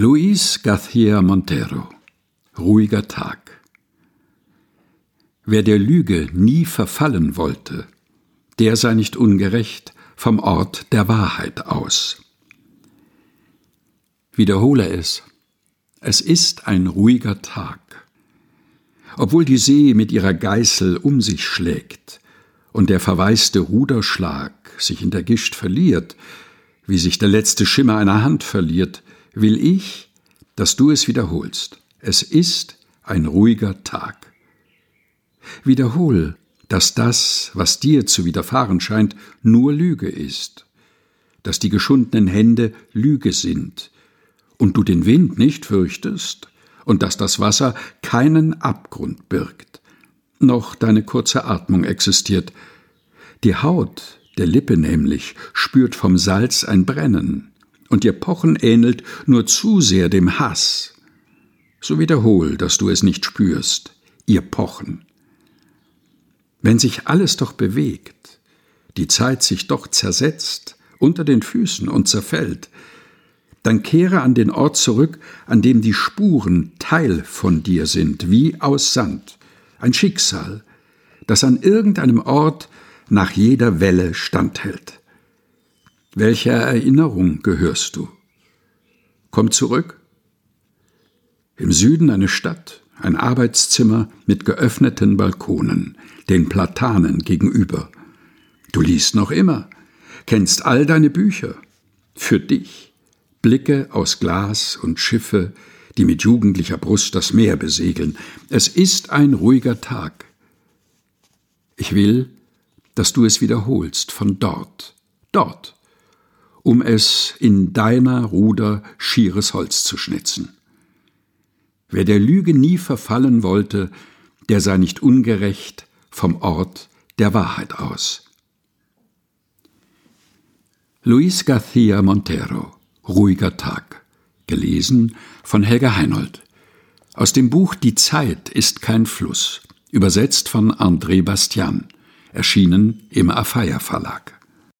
Luis García Montero Ruhiger Tag Wer der Lüge nie verfallen wollte, der sei nicht ungerecht vom Ort der Wahrheit aus. Wiederhole es. Es ist ein ruhiger Tag. Obwohl die See mit ihrer Geißel um sich schlägt und der verwaiste Ruderschlag sich in der Gischt verliert, wie sich der letzte Schimmer einer Hand verliert, will ich, dass du es wiederholst. Es ist ein ruhiger Tag. Wiederhol, dass das, was dir zu widerfahren scheint, nur Lüge ist, dass die geschundenen Hände Lüge sind, und du den Wind nicht fürchtest, und dass das Wasser keinen Abgrund birgt, noch deine kurze Atmung existiert. Die Haut der Lippe nämlich spürt vom Salz ein Brennen, und ihr Pochen ähnelt nur zu sehr dem Hass. So wiederhol, dass du es nicht spürst, ihr Pochen. Wenn sich alles doch bewegt, die Zeit sich doch zersetzt, unter den Füßen und zerfällt, dann kehre an den Ort zurück, an dem die Spuren Teil von dir sind, wie aus Sand, ein Schicksal, das an irgendeinem Ort nach jeder Welle standhält. Welcher Erinnerung gehörst du? Komm zurück. Im Süden eine Stadt, ein Arbeitszimmer mit geöffneten Balkonen, den Platanen gegenüber. Du liest noch immer, kennst all deine Bücher. Für dich Blicke aus Glas und Schiffe, die mit jugendlicher Brust das Meer besegeln. Es ist ein ruhiger Tag. Ich will, dass du es wiederholst von dort, dort, um es in deiner Ruder schieres Holz zu schnitzen. Wer der Lüge nie verfallen wollte, der sei nicht ungerecht vom Ort der Wahrheit aus. Luis García Montero Ruhiger Tag gelesen von Helga Heinold aus dem Buch Die Zeit ist kein Fluss übersetzt von André Bastian erschienen im Afeier Verlag